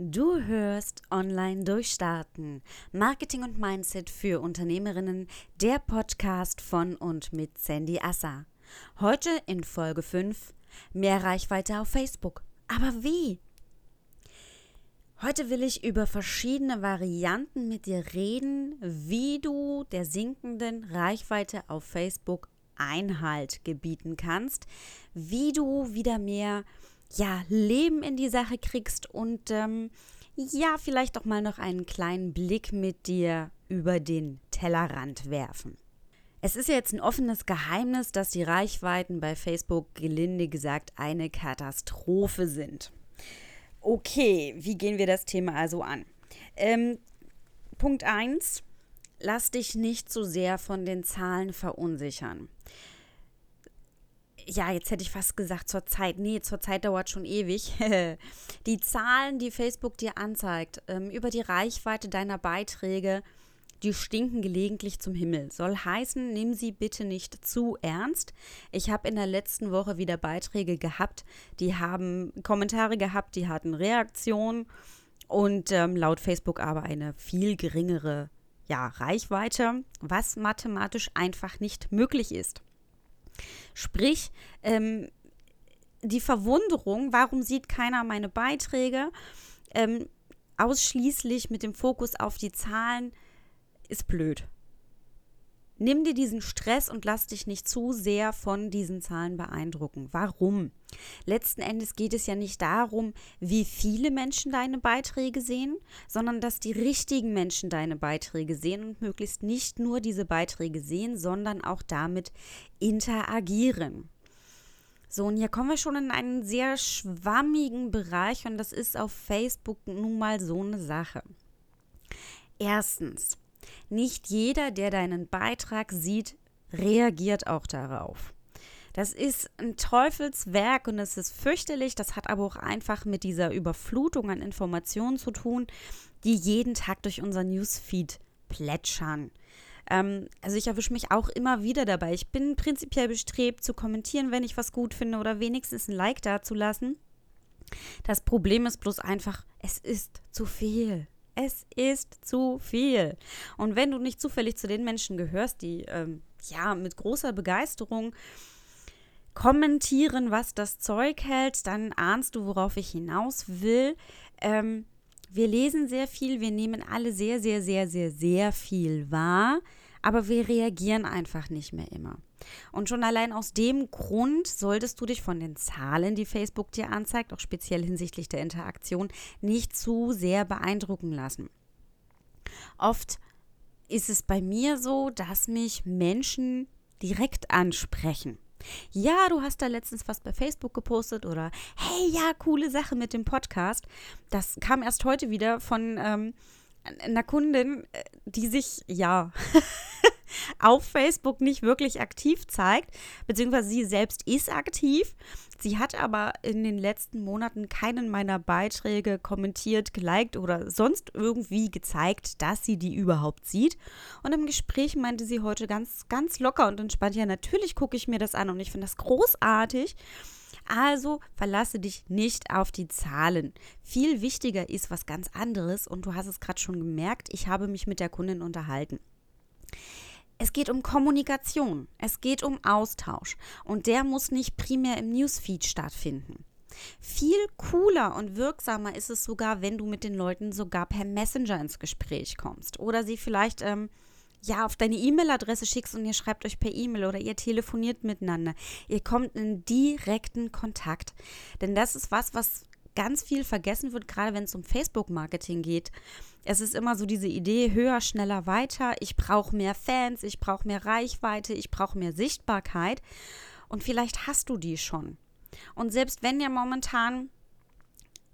Du hörst Online Durchstarten. Marketing und Mindset für Unternehmerinnen, der Podcast von und mit Sandy Assa. Heute in Folge 5 mehr Reichweite auf Facebook. Aber wie? Heute will ich über verschiedene Varianten mit dir reden, wie du der sinkenden Reichweite auf Facebook Einhalt gebieten kannst, wie du wieder mehr ja, Leben in die Sache kriegst und ähm, ja, vielleicht auch mal noch einen kleinen Blick mit dir über den Tellerrand werfen. Es ist jetzt ein offenes Geheimnis, dass die Reichweiten bei Facebook gelinde gesagt eine Katastrophe sind. Okay, wie gehen wir das Thema also an? Ähm, Punkt 1, lass dich nicht so sehr von den Zahlen verunsichern ja, jetzt hätte ich fast gesagt zur Zeit. Nee, zur Zeit dauert schon ewig. die Zahlen, die Facebook dir anzeigt, ähm, über die Reichweite deiner Beiträge, die stinken gelegentlich zum Himmel. Soll heißen, nimm sie bitte nicht zu ernst. Ich habe in der letzten Woche wieder Beiträge gehabt, die haben Kommentare gehabt, die hatten Reaktionen und ähm, laut Facebook aber eine viel geringere ja, Reichweite, was mathematisch einfach nicht möglich ist. Sprich, ähm, die Verwunderung, warum sieht keiner meine Beiträge, ähm, ausschließlich mit dem Fokus auf die Zahlen, ist blöd. Nimm dir diesen Stress und lass dich nicht zu sehr von diesen Zahlen beeindrucken. Warum? Letzten Endes geht es ja nicht darum, wie viele Menschen deine Beiträge sehen, sondern dass die richtigen Menschen deine Beiträge sehen und möglichst nicht nur diese Beiträge sehen, sondern auch damit interagieren. So, und hier kommen wir schon in einen sehr schwammigen Bereich und das ist auf Facebook nun mal so eine Sache. Erstens, nicht jeder, der deinen Beitrag sieht, reagiert auch darauf. Das ist ein Teufelswerk und es ist fürchterlich. Das hat aber auch einfach mit dieser Überflutung an Informationen zu tun, die jeden Tag durch unser Newsfeed plätschern. Ähm, also ich erwische mich auch immer wieder dabei. Ich bin prinzipiell bestrebt zu kommentieren, wenn ich was gut finde oder wenigstens ein Like dazulassen. Das Problem ist bloß einfach, es ist zu viel. Es ist zu viel. Und wenn du nicht zufällig zu den Menschen gehörst, die ähm, ja mit großer Begeisterung kommentieren, was das Zeug hält, dann ahnst du, worauf ich hinaus will. Ähm, wir lesen sehr viel, wir nehmen alle sehr, sehr, sehr, sehr, sehr viel wahr, aber wir reagieren einfach nicht mehr immer. Und schon allein aus dem Grund solltest du dich von den Zahlen, die Facebook dir anzeigt, auch speziell hinsichtlich der Interaktion, nicht zu sehr beeindrucken lassen. Oft ist es bei mir so, dass mich Menschen direkt ansprechen. Ja, du hast da letztens was bei Facebook gepostet oder hey, ja, coole Sache mit dem Podcast. Das kam erst heute wieder von ähm, einer Kundin, äh, die sich, ja, auf Facebook nicht wirklich aktiv zeigt, beziehungsweise sie selbst ist aktiv. Sie hat aber in den letzten Monaten keinen meiner Beiträge kommentiert, geliked oder sonst irgendwie gezeigt, dass sie die überhaupt sieht. Und im Gespräch meinte sie heute ganz, ganz locker und entspannt, ja, natürlich gucke ich mir das an und ich finde das großartig. Also verlasse dich nicht auf die Zahlen. Viel wichtiger ist was ganz anderes und du hast es gerade schon gemerkt, ich habe mich mit der Kundin unterhalten. Es geht um Kommunikation, es geht um Austausch und der muss nicht primär im Newsfeed stattfinden. Viel cooler und wirksamer ist es sogar, wenn du mit den Leuten sogar per Messenger ins Gespräch kommst oder sie vielleicht ähm, ja auf deine E-Mail-Adresse schickst und ihr schreibt euch per E-Mail oder ihr telefoniert miteinander. Ihr kommt in direkten Kontakt, denn das ist was, was ganz viel vergessen wird, gerade wenn es um Facebook-Marketing geht. Es ist immer so diese Idee, höher, schneller, weiter. Ich brauche mehr Fans, ich brauche mehr Reichweite, ich brauche mehr Sichtbarkeit. Und vielleicht hast du die schon. Und selbst wenn dir momentan,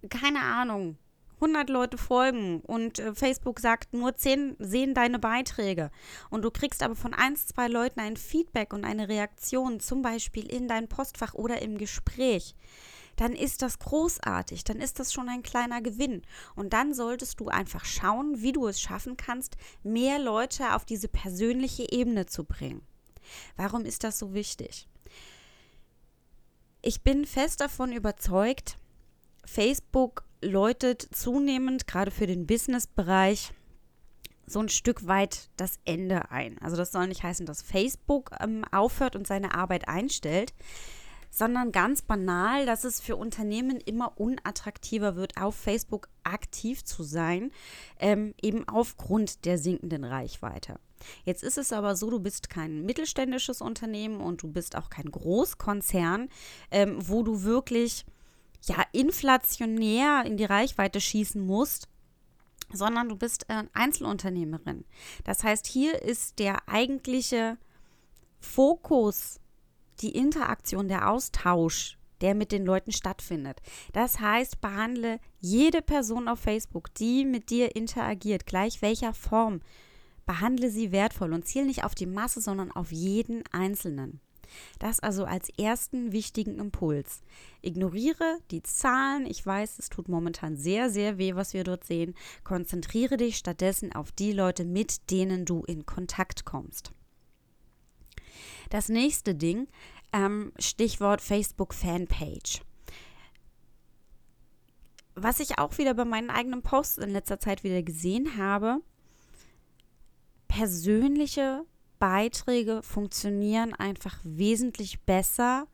keine Ahnung, 100 Leute folgen und äh, Facebook sagt, nur 10 sehen deine Beiträge und du kriegst aber von 1, 2 Leuten ein Feedback und eine Reaktion, zum Beispiel in dein Postfach oder im Gespräch, dann ist das großartig, dann ist das schon ein kleiner Gewinn. Und dann solltest du einfach schauen, wie du es schaffen kannst, mehr Leute auf diese persönliche Ebene zu bringen. Warum ist das so wichtig? Ich bin fest davon überzeugt, Facebook läutet zunehmend, gerade für den Business-Bereich, so ein Stück weit das Ende ein. Also das soll nicht heißen, dass Facebook ähm, aufhört und seine Arbeit einstellt, sondern ganz banal, dass es für Unternehmen immer unattraktiver wird, auf Facebook aktiv zu sein, ähm, eben aufgrund der sinkenden Reichweite. Jetzt ist es aber so, du bist kein mittelständisches Unternehmen und du bist auch kein Großkonzern, ähm, wo du wirklich ja inflationär in die Reichweite schießen musst, sondern du bist äh, Einzelunternehmerin. Das heißt, hier ist der eigentliche Fokus, die Interaktion, der Austausch, der mit den Leuten stattfindet. Das heißt, behandle jede Person auf Facebook, die mit dir interagiert, gleich welcher Form, behandle sie wertvoll und ziel nicht auf die Masse, sondern auf jeden Einzelnen. Das also als ersten wichtigen Impuls. Ignoriere die Zahlen. Ich weiß, es tut momentan sehr, sehr weh, was wir dort sehen. Konzentriere dich stattdessen auf die Leute, mit denen du in Kontakt kommst. Das nächste Ding, ähm, Stichwort Facebook Fanpage. Was ich auch wieder bei meinen eigenen Posts in letzter Zeit wieder gesehen habe, persönliche Beiträge funktionieren einfach wesentlich besser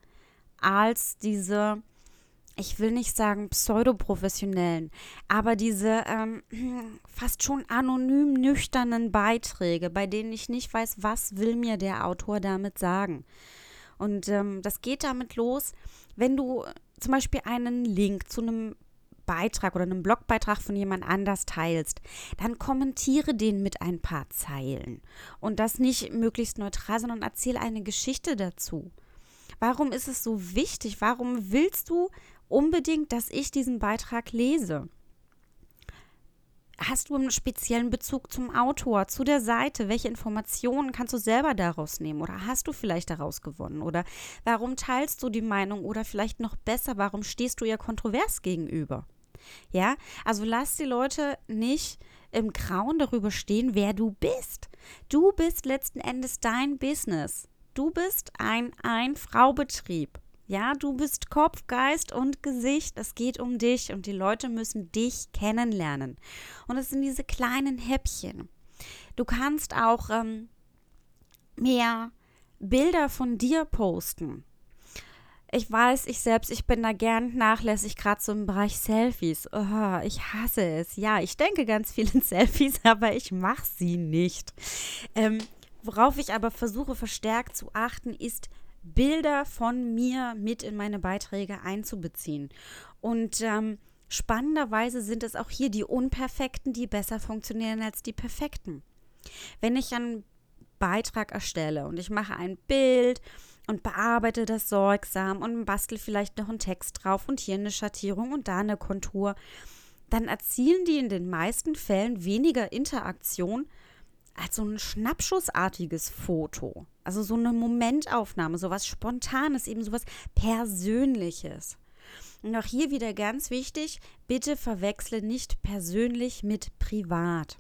als diese, ich will nicht sagen pseudoprofessionellen, aber diese ähm, fast schon anonym nüchternen Beiträge, bei denen ich nicht weiß, was will mir der Autor damit sagen. Und ähm, das geht damit los, wenn du zum Beispiel einen Link zu einem Beitrag oder einem Blogbeitrag von jemand anders teilst, dann kommentiere den mit ein paar Zeilen. Und das nicht möglichst neutral, sondern erzähl eine Geschichte dazu. Warum ist es so wichtig? Warum willst du unbedingt, dass ich diesen Beitrag lese? Hast du einen speziellen Bezug zum Autor, zu der Seite? Welche Informationen kannst du selber daraus nehmen? Oder hast du vielleicht daraus gewonnen? Oder warum teilst du die Meinung? Oder vielleicht noch besser, warum stehst du ihr kontrovers gegenüber? Ja, also lass die Leute nicht im Grauen darüber stehen, wer du bist. Du bist letzten Endes dein Business. Du bist ein Ein-Frau-Betrieb. Ja, du bist Kopf, Geist und Gesicht. Es geht um dich und die Leute müssen dich kennenlernen. Und es sind diese kleinen Häppchen. Du kannst auch ähm, mehr Bilder von dir posten. Ich weiß, ich selbst, ich bin da gern nachlässig, gerade so im Bereich Selfies. Oh, ich hasse es. Ja, ich denke ganz viel in Selfies, aber ich mache sie nicht. Ähm, worauf ich aber versuche verstärkt zu achten, ist Bilder von mir mit in meine Beiträge einzubeziehen. Und ähm, spannenderweise sind es auch hier die Unperfekten, die besser funktionieren als die Perfekten. Wenn ich einen Beitrag erstelle und ich mache ein Bild, und bearbeite das sorgsam und bastel vielleicht noch einen Text drauf und hier eine Schattierung und da eine Kontur, dann erzielen die in den meisten Fällen weniger Interaktion als so ein schnappschussartiges Foto. Also so eine Momentaufnahme, sowas Spontanes, eben sowas Persönliches. Und auch hier wieder ganz wichtig, bitte verwechsle nicht persönlich mit privat.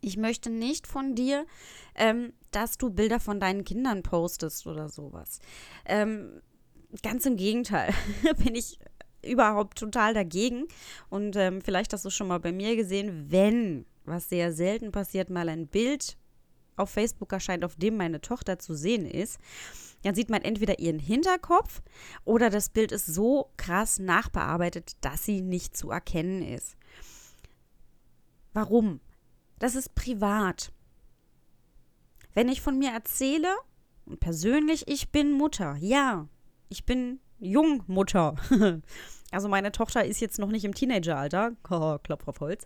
Ich möchte nicht von dir, ähm, dass du Bilder von deinen Kindern postest oder sowas. Ähm, ganz im Gegenteil, bin ich überhaupt total dagegen. Und ähm, vielleicht hast du schon mal bei mir gesehen, wenn, was sehr selten passiert, mal ein Bild auf Facebook erscheint, auf dem meine Tochter zu sehen ist, dann sieht man entweder ihren Hinterkopf oder das Bild ist so krass nachbearbeitet, dass sie nicht zu erkennen ist. Warum? Das ist privat. Wenn ich von mir erzähle, und persönlich, ich bin Mutter, ja, ich bin Jungmutter. also meine Tochter ist jetzt noch nicht im Teenageralter, Klopf auf Holz,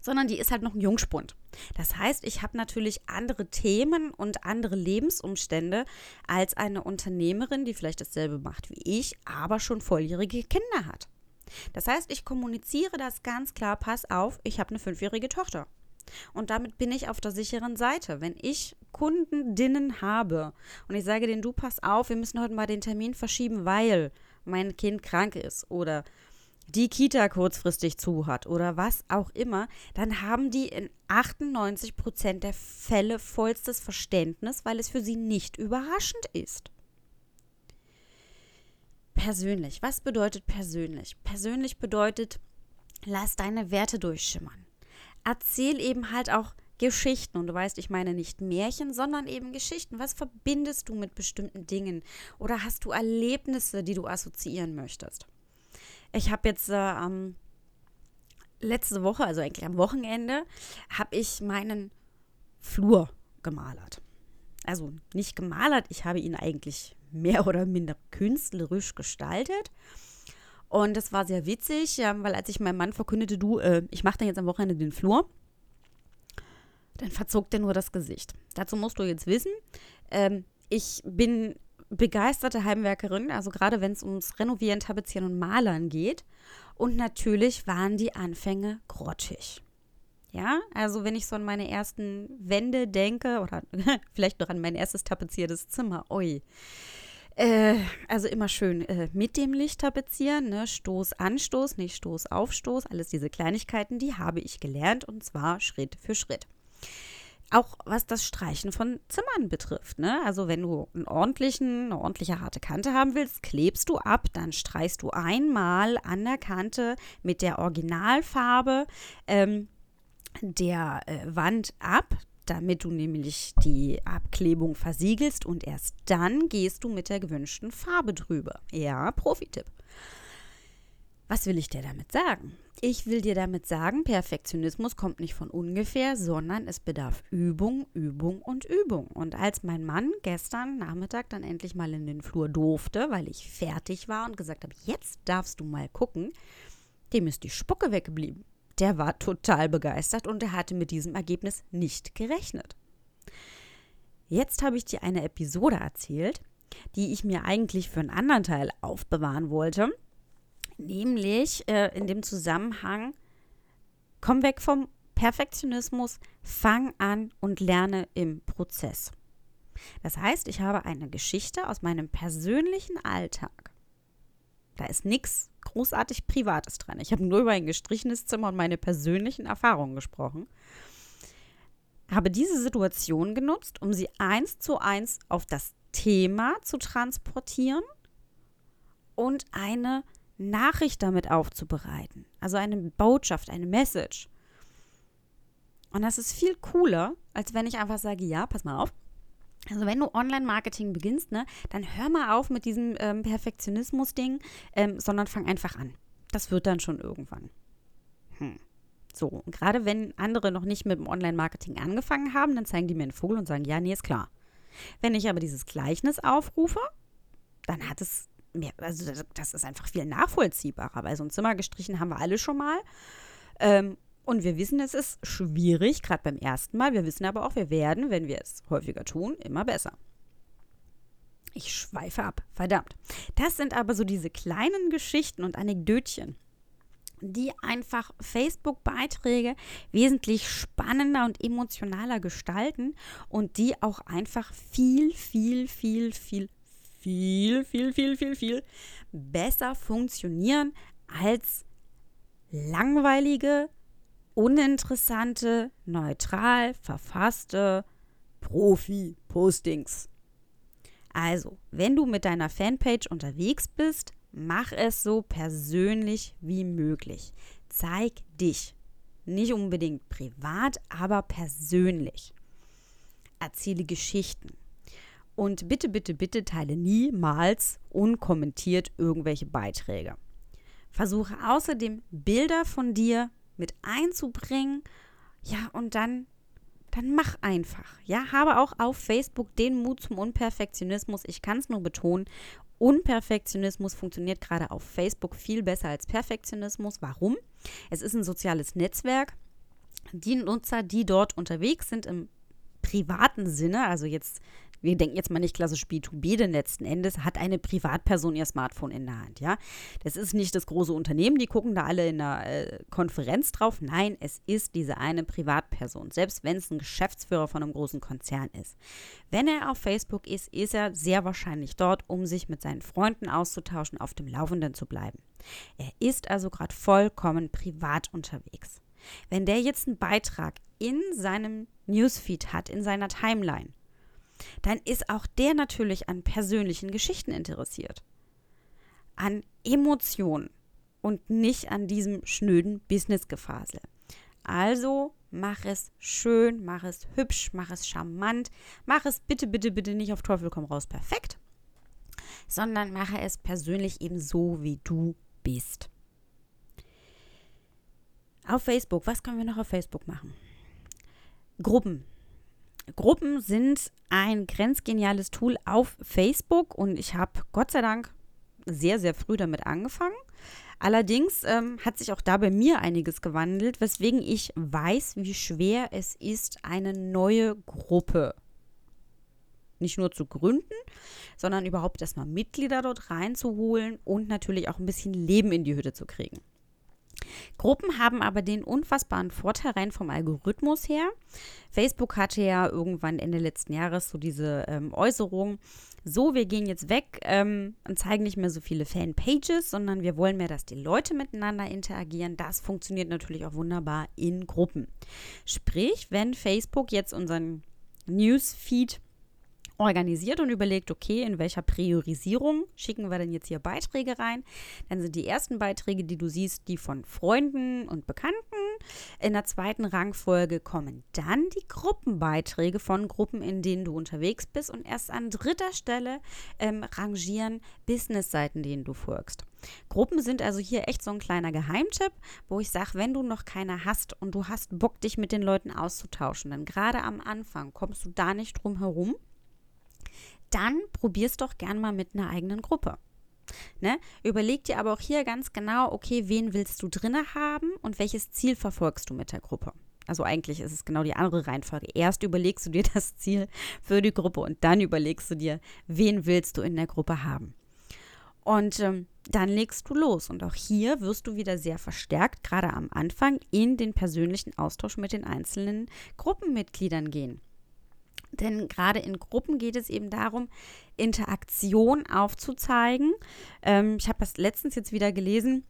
sondern die ist halt noch ein Jungspund. Das heißt, ich habe natürlich andere Themen und andere Lebensumstände als eine Unternehmerin, die vielleicht dasselbe macht wie ich, aber schon volljährige Kinder hat. Das heißt, ich kommuniziere das ganz klar, pass auf, ich habe eine fünfjährige Tochter. Und damit bin ich auf der sicheren Seite. Wenn ich Kundinnen habe und ich sage denen, du pass auf, wir müssen heute mal den Termin verschieben, weil mein Kind krank ist oder die Kita kurzfristig zu hat oder was auch immer, dann haben die in 98 Prozent der Fälle vollstes Verständnis, weil es für sie nicht überraschend ist. Persönlich. Was bedeutet persönlich? Persönlich bedeutet Lass deine Werte durchschimmern. Erzähl eben halt auch Geschichten. Und du weißt, ich meine nicht Märchen, sondern eben Geschichten. Was verbindest du mit bestimmten Dingen? Oder hast du Erlebnisse, die du assoziieren möchtest? Ich habe jetzt äh, ähm, letzte Woche, also eigentlich am Wochenende, habe ich meinen Flur gemalert. Also nicht gemalert, ich habe ihn eigentlich mehr oder minder künstlerisch gestaltet. Und das war sehr witzig, weil als ich meinem Mann verkündete, du, äh, ich mache dann jetzt am Wochenende den Flur, dann verzog der nur das Gesicht. Dazu musst du jetzt wissen, ähm, ich bin begeisterte Heimwerkerin, also gerade wenn es ums Renovieren, Tapezieren und Malern geht. Und natürlich waren die Anfänge grottig. Ja, also wenn ich so an meine ersten Wände denke oder vielleicht noch an mein erstes tapeziertes Zimmer, oi. Äh, also immer schön äh, mit dem Licht tapezieren, ne? Stoß, Anstoß, nicht Stoß, Aufstoß, alles diese Kleinigkeiten, die habe ich gelernt und zwar Schritt für Schritt auch was das Streichen von Zimmern betrifft. Ne? Also wenn du einen ordentlichen, eine ordentliche harte Kante haben willst, klebst du ab, dann streichst du einmal an der Kante mit der Originalfarbe ähm, der äh, Wand ab, damit du nämlich die Abklebung versiegelst und erst dann gehst du mit der gewünschten Farbe drüber. Ja, Profi-Tipp. Was will ich dir damit sagen? Ich will dir damit sagen, Perfektionismus kommt nicht von ungefähr, sondern es bedarf Übung, Übung und Übung. Und als mein Mann gestern Nachmittag dann endlich mal in den Flur durfte, weil ich fertig war und gesagt habe, jetzt darfst du mal gucken, dem ist die Spucke weggeblieben. Der war total begeistert und er hatte mit diesem Ergebnis nicht gerechnet. Jetzt habe ich dir eine Episode erzählt, die ich mir eigentlich für einen anderen Teil aufbewahren wollte nämlich äh, in dem Zusammenhang, komm weg vom Perfektionismus, fang an und lerne im Prozess. Das heißt, ich habe eine Geschichte aus meinem persönlichen Alltag. Da ist nichts großartig Privates dran. Ich habe nur über ein gestrichenes Zimmer und meine persönlichen Erfahrungen gesprochen. Habe diese Situation genutzt, um sie eins zu eins auf das Thema zu transportieren und eine Nachricht damit aufzubereiten. Also eine Botschaft, eine Message. Und das ist viel cooler, als wenn ich einfach sage, ja, pass mal auf. Also wenn du Online-Marketing beginnst, ne, dann hör mal auf mit diesem ähm, Perfektionismus-Ding, ähm, sondern fang einfach an. Das wird dann schon irgendwann. Hm. So, und gerade wenn andere noch nicht mit dem Online-Marketing angefangen haben, dann zeigen die mir einen Vogel und sagen, ja, nee, ist klar. Wenn ich aber dieses Gleichnis aufrufe, dann hat es mehr, also das ist einfach viel nachvollziehbarer, weil so ein Zimmer gestrichen haben wir alle schon mal. Ähm, und wir wissen, es ist schwierig, gerade beim ersten Mal. Wir wissen aber auch, wir werden, wenn wir es häufiger tun, immer besser. Ich schweife ab, verdammt. Das sind aber so diese kleinen Geschichten und Anekdötchen, die einfach Facebook-Beiträge wesentlich spannender und emotionaler gestalten und die auch einfach viel, viel, viel, viel viel, viel, viel, viel, viel besser funktionieren als langweilige, uninteressante, neutral verfasste Profi-Postings. Also, wenn du mit deiner Fanpage unterwegs bist, mach es so persönlich wie möglich. Zeig dich. Nicht unbedingt privat, aber persönlich. Erzähle Geschichten. Und bitte, bitte, bitte teile niemals unkommentiert irgendwelche Beiträge. Versuche außerdem Bilder von dir mit einzubringen. Ja, und dann, dann mach einfach. Ja, habe auch auf Facebook den Mut zum Unperfektionismus. Ich kann es nur betonen. Unperfektionismus funktioniert gerade auf Facebook viel besser als Perfektionismus. Warum? Es ist ein soziales Netzwerk. Die Nutzer, die dort unterwegs sind im privaten Sinne, also jetzt wir denken jetzt mal nicht klassisch B2B, denn letzten Endes hat eine Privatperson ihr Smartphone in der Hand, ja. Das ist nicht das große Unternehmen, die gucken da alle in einer äh, Konferenz drauf. Nein, es ist diese eine Privatperson, selbst wenn es ein Geschäftsführer von einem großen Konzern ist. Wenn er auf Facebook ist, ist er sehr wahrscheinlich dort, um sich mit seinen Freunden auszutauschen, auf dem Laufenden zu bleiben. Er ist also gerade vollkommen privat unterwegs. Wenn der jetzt einen Beitrag in seinem Newsfeed hat, in seiner Timeline, dann ist auch der natürlich an persönlichen Geschichten interessiert. An Emotionen und nicht an diesem schnöden Business-Gefasel. Also mach es schön, mach es hübsch, mach es charmant, mach es bitte, bitte, bitte nicht auf Teufel komm raus perfekt, sondern mache es persönlich eben so, wie du bist. Auf Facebook, was können wir noch auf Facebook machen? Gruppen. Gruppen sind ein grenzgeniales Tool auf Facebook und ich habe Gott sei Dank sehr, sehr früh damit angefangen. Allerdings ähm, hat sich auch da bei mir einiges gewandelt, weswegen ich weiß, wie schwer es ist, eine neue Gruppe nicht nur zu gründen, sondern überhaupt erstmal Mitglieder dort reinzuholen und natürlich auch ein bisschen Leben in die Hütte zu kriegen. Gruppen haben aber den unfassbaren Vorteil rein vom Algorithmus her. Facebook hatte ja irgendwann Ende letzten Jahres so diese ähm, Äußerung, so, wir gehen jetzt weg ähm, und zeigen nicht mehr so viele Fanpages, sondern wir wollen mehr, dass die Leute miteinander interagieren. Das funktioniert natürlich auch wunderbar in Gruppen. Sprich, wenn Facebook jetzt unseren Newsfeed organisiert und überlegt, okay, in welcher Priorisierung schicken wir denn jetzt hier Beiträge rein? Dann sind die ersten Beiträge, die du siehst, die von Freunden und Bekannten. In der zweiten Rangfolge kommen dann die Gruppenbeiträge von Gruppen, in denen du unterwegs bist. Und erst an dritter Stelle ähm, rangieren Businessseiten, denen du folgst. Gruppen sind also hier echt so ein kleiner Geheimtipp, wo ich sage, wenn du noch keine hast und du hast Bock, dich mit den Leuten auszutauschen, dann gerade am Anfang kommst du da nicht drum herum dann probier's doch gern mal mit einer eigenen Gruppe. Ne? Überleg dir aber auch hier ganz genau, okay, wen willst du drinne haben und welches Ziel verfolgst du mit der Gruppe? Also eigentlich ist es genau die andere Reihenfolge. Erst überlegst du dir das Ziel für die Gruppe und dann überlegst du dir, wen willst du in der Gruppe haben. Und ähm, dann legst du los. Und auch hier wirst du wieder sehr verstärkt, gerade am Anfang, in den persönlichen Austausch mit den einzelnen Gruppenmitgliedern gehen. Denn gerade in Gruppen geht es eben darum, Interaktion aufzuzeigen. Ähm, ich habe das letztens jetzt wieder gelesen,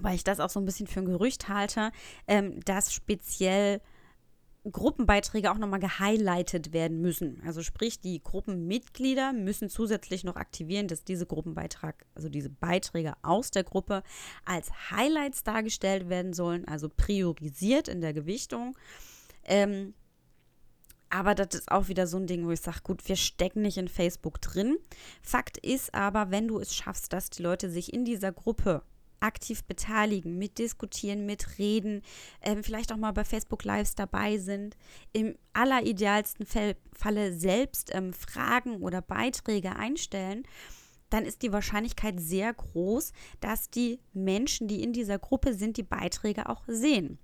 weil ich das auch so ein bisschen für ein Gerücht halte, ähm, dass speziell Gruppenbeiträge auch nochmal gehighlightet werden müssen. Also sprich, die Gruppenmitglieder müssen zusätzlich noch aktivieren, dass diese Gruppenbeitrag, also diese Beiträge aus der Gruppe als Highlights dargestellt werden sollen, also priorisiert in der Gewichtung. Ähm, aber das ist auch wieder so ein Ding, wo ich sage, gut, wir stecken nicht in Facebook drin. Fakt ist aber, wenn du es schaffst, dass die Leute sich in dieser Gruppe aktiv beteiligen, mitdiskutieren, mitreden, ähm, vielleicht auch mal bei Facebook Lives dabei sind, im alleridealsten Fall, Falle selbst ähm, Fragen oder Beiträge einstellen, dann ist die Wahrscheinlichkeit sehr groß, dass die Menschen, die in dieser Gruppe sind, die Beiträge auch sehen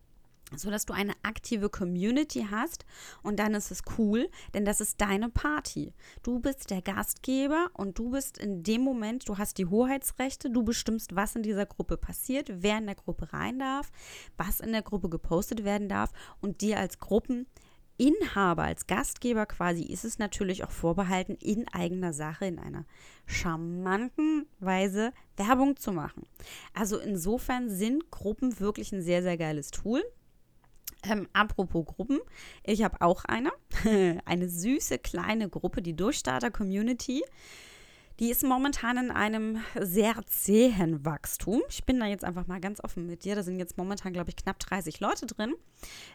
so dass du eine aktive Community hast und dann ist es cool, denn das ist deine Party. Du bist der Gastgeber und du bist in dem Moment, du hast die Hoheitsrechte, du bestimmst, was in dieser Gruppe passiert, wer in der Gruppe rein darf, was in der Gruppe gepostet werden darf und dir als Gruppeninhaber, als Gastgeber quasi ist es natürlich auch vorbehalten, in eigener Sache, in einer charmanten Weise Werbung zu machen. Also insofern sind Gruppen wirklich ein sehr, sehr geiles Tool. Ähm, apropos Gruppen, ich habe auch eine, eine süße kleine Gruppe, die Durchstarter Community. Die ist momentan in einem sehr zähen Wachstum. Ich bin da jetzt einfach mal ganz offen mit dir. Da sind jetzt momentan, glaube ich, knapp 30 Leute drin.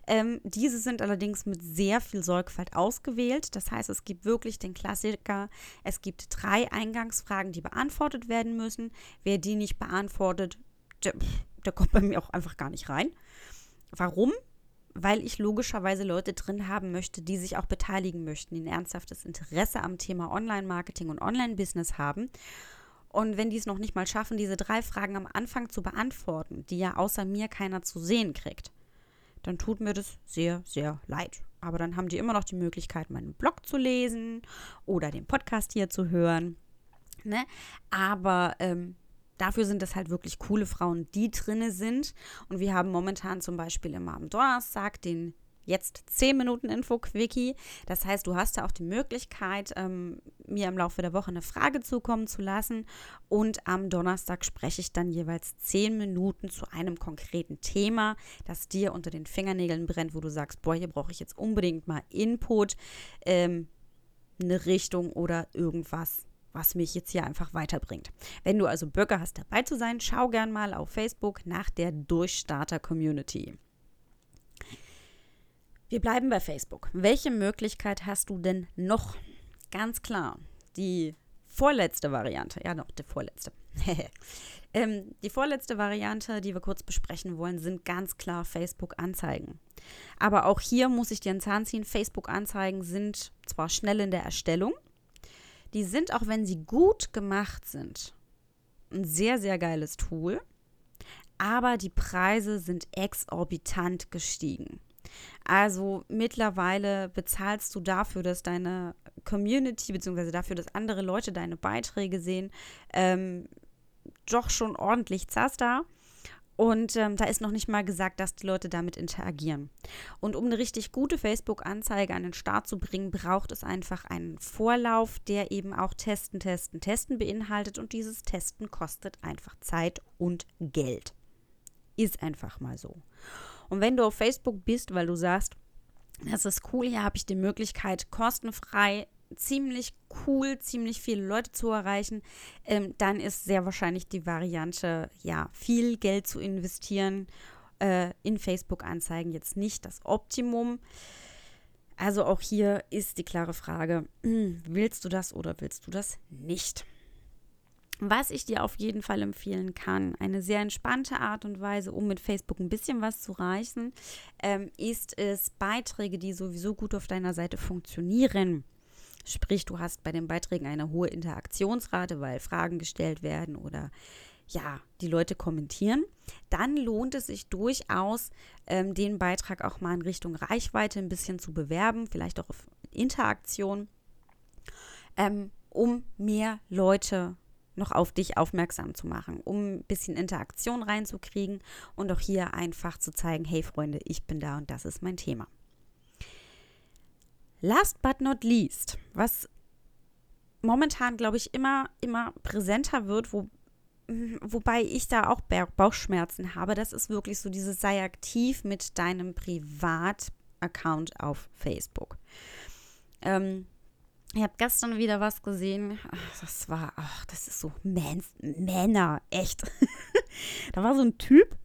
Ähm, diese sind allerdings mit sehr viel Sorgfalt ausgewählt. Das heißt, es gibt wirklich den Klassiker. Es gibt drei Eingangsfragen, die beantwortet werden müssen. Wer die nicht beantwortet, der, der kommt bei mir auch einfach gar nicht rein. Warum? Weil ich logischerweise Leute drin haben möchte, die sich auch beteiligen möchten, die ein ernsthaftes Interesse am Thema Online-Marketing und Online-Business haben. Und wenn die es noch nicht mal schaffen, diese drei Fragen am Anfang zu beantworten, die ja außer mir keiner zu sehen kriegt, dann tut mir das sehr, sehr leid. Aber dann haben die immer noch die Möglichkeit, meinen Blog zu lesen oder den Podcast hier zu hören. Ne? Aber ähm, dafür sind es halt wirklich coole Frauen, die drinne sind. Und wir haben momentan zum Beispiel immer am Donnerstag den jetzt 10 Minuten Info-Quickie. Das heißt, du hast da auch die Möglichkeit, ähm, mir im Laufe der Woche eine Frage zukommen zu lassen. Und am Donnerstag spreche ich dann jeweils 10 Minuten zu einem konkreten Thema, das dir unter den Fingernägeln brennt, wo du sagst, boah, hier brauche ich jetzt unbedingt mal Input, ähm, eine Richtung oder irgendwas was mich jetzt hier einfach weiterbringt. Wenn du also Böcke hast, dabei zu sein, schau gern mal auf Facebook nach der Durchstarter Community. Wir bleiben bei Facebook. Welche Möglichkeit hast du denn noch? Ganz klar, die vorletzte Variante, ja noch die vorletzte. ähm, die vorletzte Variante, die wir kurz besprechen wollen, sind ganz klar Facebook-Anzeigen. Aber auch hier muss ich dir einen Zahn ziehen. Facebook-Anzeigen sind zwar schnell in der Erstellung, die sind, auch wenn sie gut gemacht sind, ein sehr, sehr geiles Tool, aber die Preise sind exorbitant gestiegen. Also mittlerweile bezahlst du dafür, dass deine Community, beziehungsweise dafür, dass andere Leute deine Beiträge sehen, ähm, doch schon ordentlich Zaster. Und ähm, da ist noch nicht mal gesagt, dass die Leute damit interagieren. Und um eine richtig gute Facebook-Anzeige an den Start zu bringen, braucht es einfach einen Vorlauf, der eben auch Testen, Testen, Testen beinhaltet. Und dieses Testen kostet einfach Zeit und Geld. Ist einfach mal so. Und wenn du auf Facebook bist, weil du sagst, das ist cool, hier habe ich die Möglichkeit, kostenfrei ziemlich cool, ziemlich viele Leute zu erreichen, ähm, dann ist sehr wahrscheinlich die Variante, ja, viel Geld zu investieren äh, in Facebook-Anzeigen jetzt nicht das Optimum. Also auch hier ist die klare Frage, willst du das oder willst du das nicht? Was ich dir auf jeden Fall empfehlen kann, eine sehr entspannte Art und Weise, um mit Facebook ein bisschen was zu reichen, ähm, ist es Beiträge, die sowieso gut auf deiner Seite funktionieren. Sprich, du hast bei den Beiträgen eine hohe Interaktionsrate, weil Fragen gestellt werden oder ja, die Leute kommentieren, dann lohnt es sich durchaus, ähm, den Beitrag auch mal in Richtung Reichweite ein bisschen zu bewerben, vielleicht auch auf Interaktion, ähm, um mehr Leute noch auf dich aufmerksam zu machen, um ein bisschen Interaktion reinzukriegen und auch hier einfach zu zeigen, hey Freunde, ich bin da und das ist mein Thema. Last but not least, was momentan, glaube ich, immer, immer präsenter wird, wo, wobei ich da auch Bauchschmerzen habe, das ist wirklich so dieses sei aktiv mit deinem Privataccount auf Facebook. Ähm, ich habe gestern wieder was gesehen. Das war, ach, das ist so Mans, Männer, echt. da war so ein Typ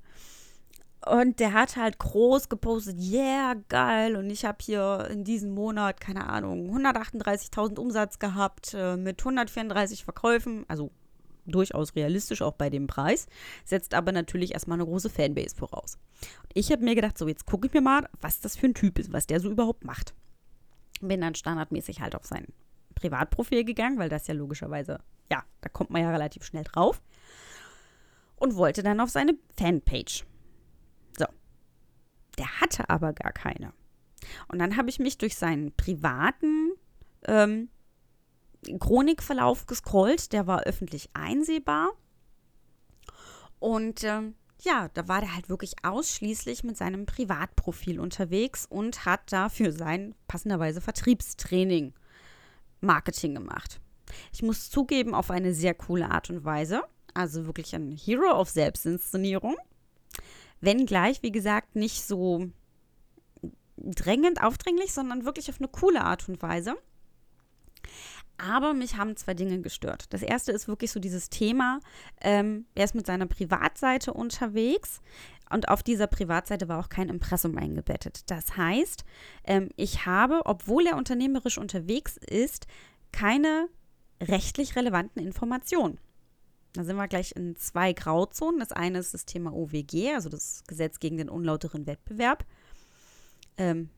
und der hat halt groß gepostet, yeah, geil. Und ich habe hier in diesem Monat, keine Ahnung, 138.000 Umsatz gehabt äh, mit 134 Verkäufen. Also durchaus realistisch auch bei dem Preis. Setzt aber natürlich erstmal eine große Fanbase voraus. Und ich habe mir gedacht, so jetzt gucke ich mir mal, was das für ein Typ ist, was der so überhaupt macht bin dann standardmäßig halt auf sein Privatprofil gegangen, weil das ja logischerweise, ja, da kommt man ja relativ schnell drauf. Und wollte dann auf seine Fanpage. Der hatte aber gar keine. Und dann habe ich mich durch seinen privaten ähm, Chronikverlauf gescrollt. Der war öffentlich einsehbar. Und ähm, ja, da war der halt wirklich ausschließlich mit seinem Privatprofil unterwegs und hat dafür sein passenderweise Vertriebstraining Marketing gemacht. Ich muss zugeben, auf eine sehr coole Art und Weise. Also wirklich ein Hero of Selbstinszenierung. Wenngleich, wie gesagt, nicht so drängend, aufdringlich, sondern wirklich auf eine coole Art und Weise. Aber mich haben zwei Dinge gestört. Das erste ist wirklich so dieses Thema, ähm, er ist mit seiner Privatseite unterwegs und auf dieser Privatseite war auch kein Impressum eingebettet. Das heißt, ähm, ich habe, obwohl er unternehmerisch unterwegs ist, keine rechtlich relevanten Informationen. Da sind wir gleich in zwei Grauzonen. Das eine ist das Thema OWG, also das Gesetz gegen den unlauteren Wettbewerb. Ähm,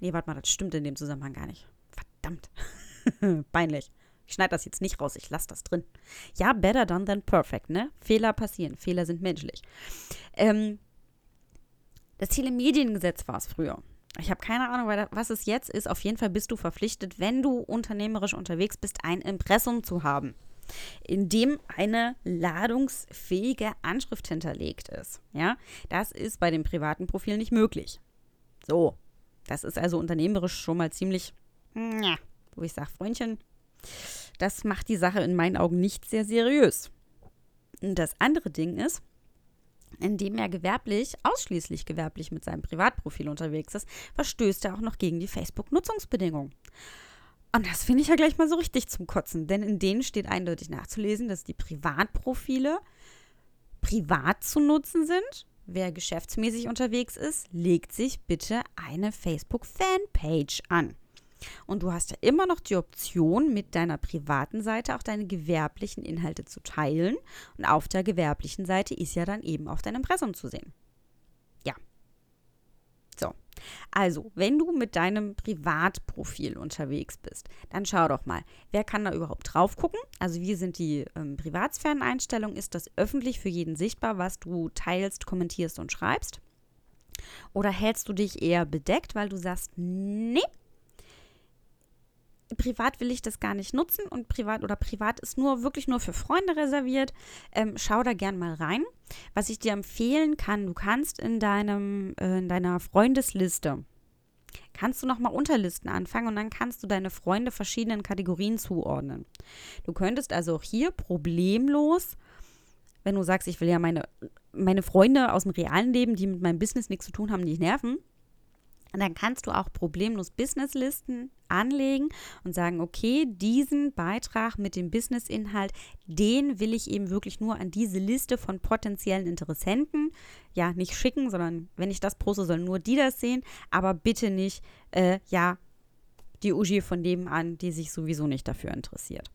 nee, warte mal, das stimmt in dem Zusammenhang gar nicht. Verdammt. Peinlich. Ich schneide das jetzt nicht raus, ich lasse das drin. Ja, better done than perfect, ne? Fehler passieren, Fehler sind menschlich. Ähm, das Telemediengesetz war es früher. Ich habe keine Ahnung, was es jetzt ist. Auf jeden Fall bist du verpflichtet, wenn du unternehmerisch unterwegs bist, ein Impressum zu haben, in dem eine ladungsfähige Anschrift hinterlegt ist. Ja, das ist bei dem privaten Profil nicht möglich. So, das ist also unternehmerisch schon mal ziemlich, wo ich sage, Freundchen, das macht die Sache in meinen Augen nicht sehr seriös. Und das andere Ding ist, indem er gewerblich, ausschließlich gewerblich mit seinem Privatprofil unterwegs ist, verstößt er auch noch gegen die Facebook-Nutzungsbedingungen. Und das finde ich ja gleich mal so richtig zum Kotzen, denn in denen steht eindeutig nachzulesen, dass die Privatprofile privat zu nutzen sind. Wer geschäftsmäßig unterwegs ist, legt sich bitte eine Facebook-Fanpage an. Und du hast ja immer noch die Option, mit deiner privaten Seite auch deine gewerblichen Inhalte zu teilen. Und auf der gewerblichen Seite ist ja dann eben auch dein Impressum zu sehen. Also, wenn du mit deinem Privatprofil unterwegs bist, dann schau doch mal, wer kann da überhaupt drauf gucken? Also, wie sind die ähm, Privatsphäreneinstellungen? Ist das öffentlich für jeden sichtbar, was du teilst, kommentierst und schreibst? Oder hältst du dich eher bedeckt, weil du sagst, nee, privat will ich das gar nicht nutzen und privat oder privat ist nur wirklich nur für Freunde reserviert. Ähm, schau da gern mal rein. Was ich dir empfehlen kann, du kannst in deinem äh, in deiner Freundesliste kannst du nochmal Unterlisten anfangen und dann kannst du deine Freunde verschiedenen Kategorien zuordnen. Du könntest also auch hier problemlos, wenn du sagst, ich will ja meine, meine Freunde aus dem realen Leben, die mit meinem Business nichts zu tun haben, nicht nerven, und dann kannst du auch problemlos Businesslisten anlegen und sagen, okay, diesen Beitrag mit dem Businessinhalt, den will ich eben wirklich nur an diese Liste von potenziellen Interessenten, ja, nicht schicken, sondern wenn ich das poste, sollen nur die das sehen, aber bitte nicht, äh, ja, die Uji von nebenan, die sich sowieso nicht dafür interessiert.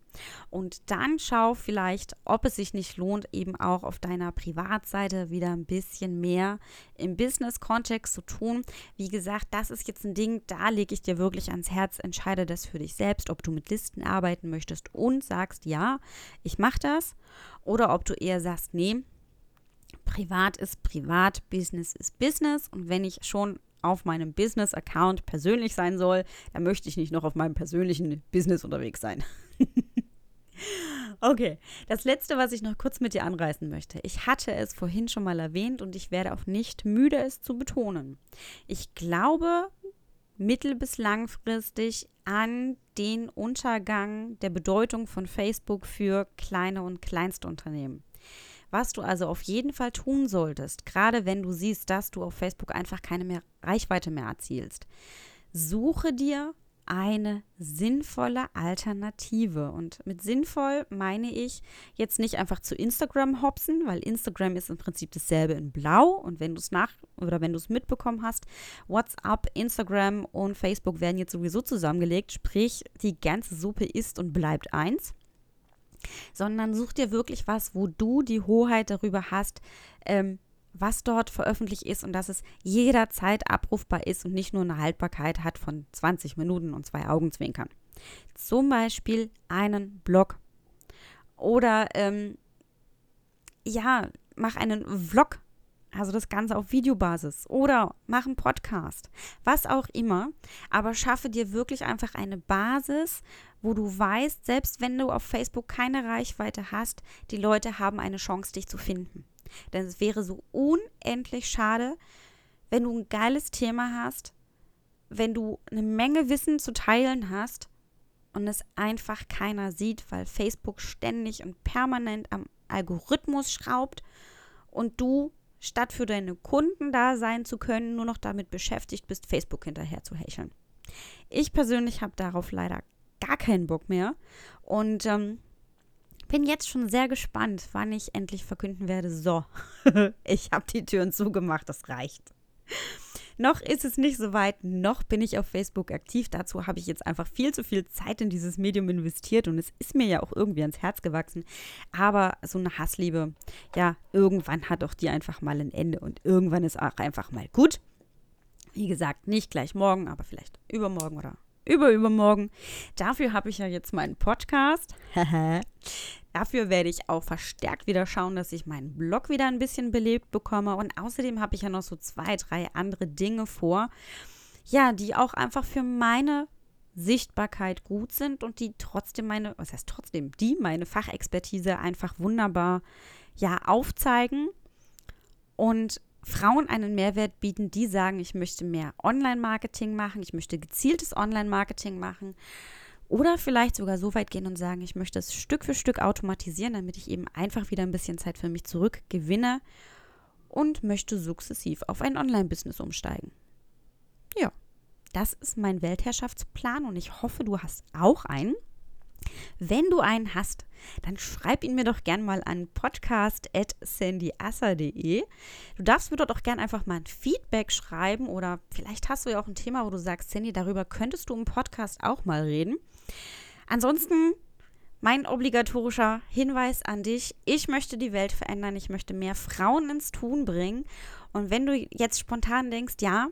Und dann schau vielleicht, ob es sich nicht lohnt, eben auch auf deiner Privatseite wieder ein bisschen mehr im Business-Kontext zu tun. Wie gesagt, das ist jetzt ein Ding, da lege ich dir wirklich ans Herz. Entscheide das für dich selbst, ob du mit Listen arbeiten möchtest und sagst, ja, ich mache das. Oder ob du eher sagst, nee, privat ist privat, Business ist Business. Und wenn ich schon auf meinem Business-Account persönlich sein soll, dann möchte ich nicht noch auf meinem persönlichen Business unterwegs sein. okay, das letzte, was ich noch kurz mit dir anreißen möchte. Ich hatte es vorhin schon mal erwähnt und ich werde auch nicht müde, es zu betonen. Ich glaube mittel- bis langfristig an den Untergang der Bedeutung von Facebook für kleine und kleinste Unternehmen. Was du also auf jeden Fall tun solltest, gerade wenn du siehst, dass du auf Facebook einfach keine mehr Reichweite mehr erzielst, suche dir eine sinnvolle Alternative. Und mit sinnvoll meine ich jetzt nicht einfach zu Instagram hopsen, weil Instagram ist im Prinzip dasselbe in Blau. Und wenn du es nach oder wenn du es mitbekommen hast, WhatsApp, Instagram und Facebook werden jetzt sowieso zusammengelegt, sprich, die ganze Suppe ist und bleibt eins sondern such dir wirklich was, wo du die Hoheit darüber hast, ähm, was dort veröffentlicht ist und dass es jederzeit abrufbar ist und nicht nur eine Haltbarkeit hat von 20 Minuten und zwei Augenzwinkern. Zum Beispiel einen Blog oder ähm, ja, mach einen Vlog also das Ganze auf Videobasis oder mach einen Podcast, was auch immer. Aber schaffe dir wirklich einfach eine Basis, wo du weißt, selbst wenn du auf Facebook keine Reichweite hast, die Leute haben eine Chance, dich zu finden. Denn es wäre so unendlich schade, wenn du ein geiles Thema hast, wenn du eine Menge Wissen zu teilen hast und es einfach keiner sieht, weil Facebook ständig und permanent am Algorithmus schraubt und du statt für deine Kunden da sein zu können, nur noch damit beschäftigt bist, Facebook hinterher zu hecheln. Ich persönlich habe darauf leider gar keinen Bock mehr und ähm, bin jetzt schon sehr gespannt, wann ich endlich verkünden werde, so, ich habe die Türen zugemacht, das reicht. Noch ist es nicht so weit, noch bin ich auf Facebook aktiv. Dazu habe ich jetzt einfach viel zu viel Zeit in dieses Medium investiert und es ist mir ja auch irgendwie ans Herz gewachsen. Aber so eine Hassliebe, ja, irgendwann hat doch die einfach mal ein Ende und irgendwann ist auch einfach mal gut. Wie gesagt, nicht gleich morgen, aber vielleicht übermorgen oder überübermorgen. Dafür habe ich ja jetzt meinen Podcast. Dafür werde ich auch verstärkt wieder schauen, dass ich meinen Blog wieder ein bisschen belebt bekomme. Und außerdem habe ich ja noch so zwei, drei andere Dinge vor, ja, die auch einfach für meine Sichtbarkeit gut sind und die trotzdem meine, was heißt trotzdem, die meine Fachexpertise einfach wunderbar ja aufzeigen und Frauen einen Mehrwert bieten, die sagen, ich möchte mehr Online-Marketing machen, ich möchte gezieltes Online-Marketing machen oder vielleicht sogar so weit gehen und sagen, ich möchte es Stück für Stück automatisieren, damit ich eben einfach wieder ein bisschen Zeit für mich zurückgewinne und möchte sukzessiv auf ein Online-Business umsteigen. Ja, Das ist mein Weltherrschaftsplan und ich hoffe, du hast auch einen. Wenn du einen hast, dann schreib ihn mir doch gern mal an podcast.sandyasser.de. Du darfst mir dort auch gern einfach mal ein Feedback schreiben oder vielleicht hast du ja auch ein Thema, wo du sagst, Sandy, darüber könntest du im Podcast auch mal reden. Ansonsten mein obligatorischer Hinweis an dich, ich möchte die Welt verändern, ich möchte mehr Frauen ins Tun bringen. Und wenn du jetzt spontan denkst, ja,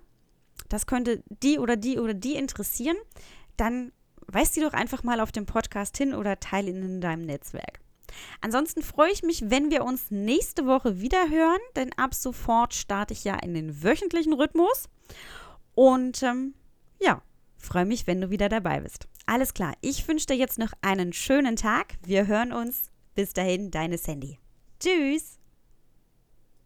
das könnte die oder die oder die interessieren, dann weist sie doch einfach mal auf dem Podcast hin oder teile ihn in deinem Netzwerk. Ansonsten freue ich mich, wenn wir uns nächste Woche wieder hören, denn ab sofort starte ich ja in den wöchentlichen Rhythmus. Und ähm, ja, freue mich, wenn du wieder dabei bist. Alles klar, ich wünsche dir jetzt noch einen schönen Tag. Wir hören uns. Bis dahin, deine Sandy. Tschüss.